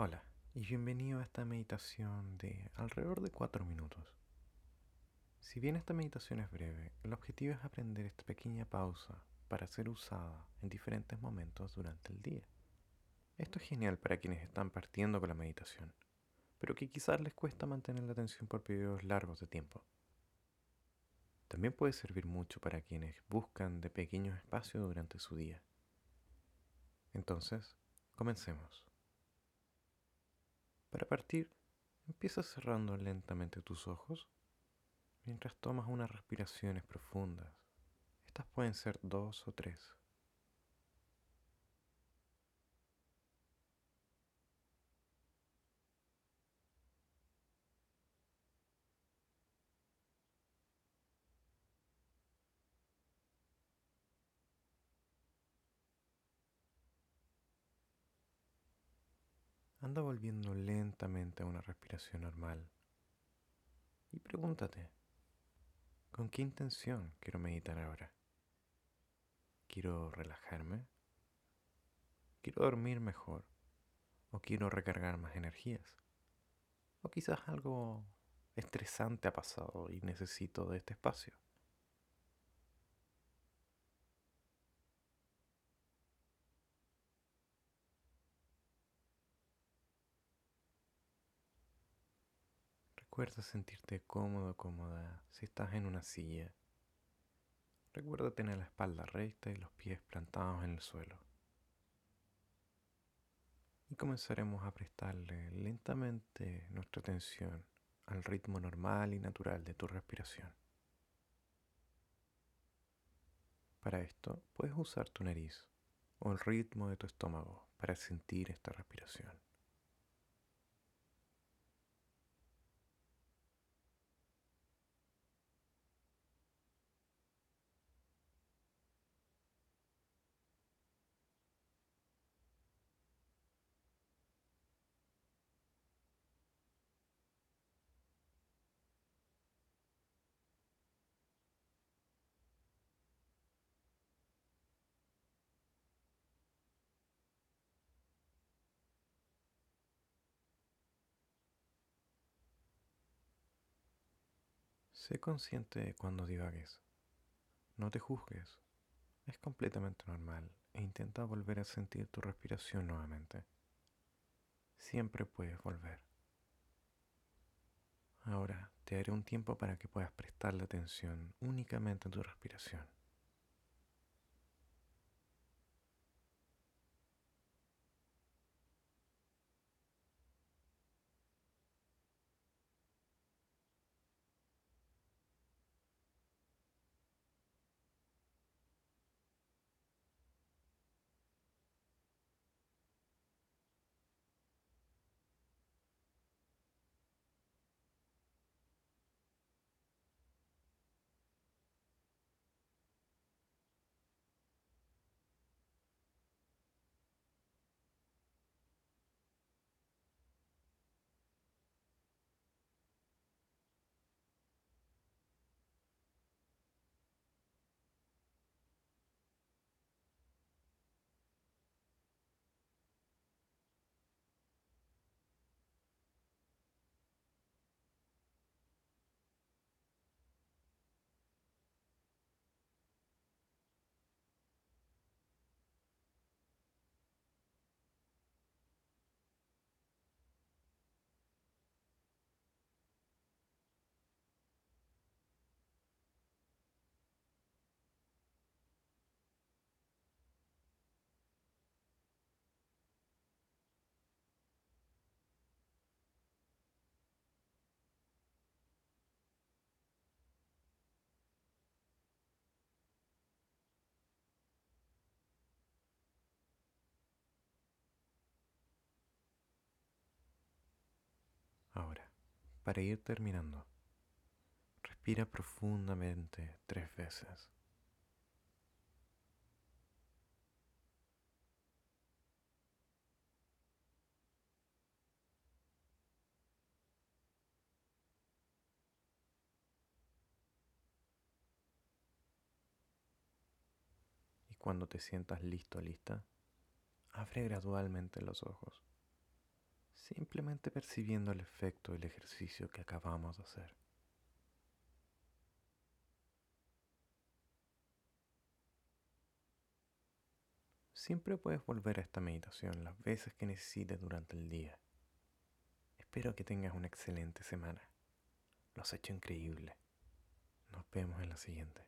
Hola y bienvenido a esta meditación de alrededor de 4 minutos. Si bien esta meditación es breve, el objetivo es aprender esta pequeña pausa para ser usada en diferentes momentos durante el día. Esto es genial para quienes están partiendo con la meditación, pero que quizás les cuesta mantener la atención por periodos largos de tiempo. También puede servir mucho para quienes buscan de pequeños espacios durante su día. Entonces, comencemos. Para partir, empieza cerrando lentamente tus ojos mientras tomas unas respiraciones profundas. Estas pueden ser dos o tres. Anda volviendo lentamente a una respiración normal. Y pregúntate, ¿con qué intención quiero meditar ahora? ¿Quiero relajarme? ¿Quiero dormir mejor? ¿O quiero recargar más energías? ¿O quizás algo estresante ha pasado y necesito de este espacio? Recuerda sentirte cómodo, cómoda si estás en una silla. Recuerda tener la espalda recta y los pies plantados en el suelo. Y comenzaremos a prestarle lentamente nuestra atención al ritmo normal y natural de tu respiración. Para esto puedes usar tu nariz o el ritmo de tu estómago para sentir esta respiración. Sé consciente de cuando divagues. No te juzgues. Es completamente normal e intenta volver a sentir tu respiración nuevamente. Siempre puedes volver. Ahora te daré un tiempo para que puedas prestarle atención únicamente a tu respiración. Ahora, para ir terminando, respira profundamente tres veces. Y cuando te sientas listo, lista, abre gradualmente los ojos simplemente percibiendo el efecto del ejercicio que acabamos de hacer. Siempre puedes volver a esta meditación las veces que necesites durante el día. Espero que tengas una excelente semana. Lo has hecho increíble. Nos vemos en la siguiente.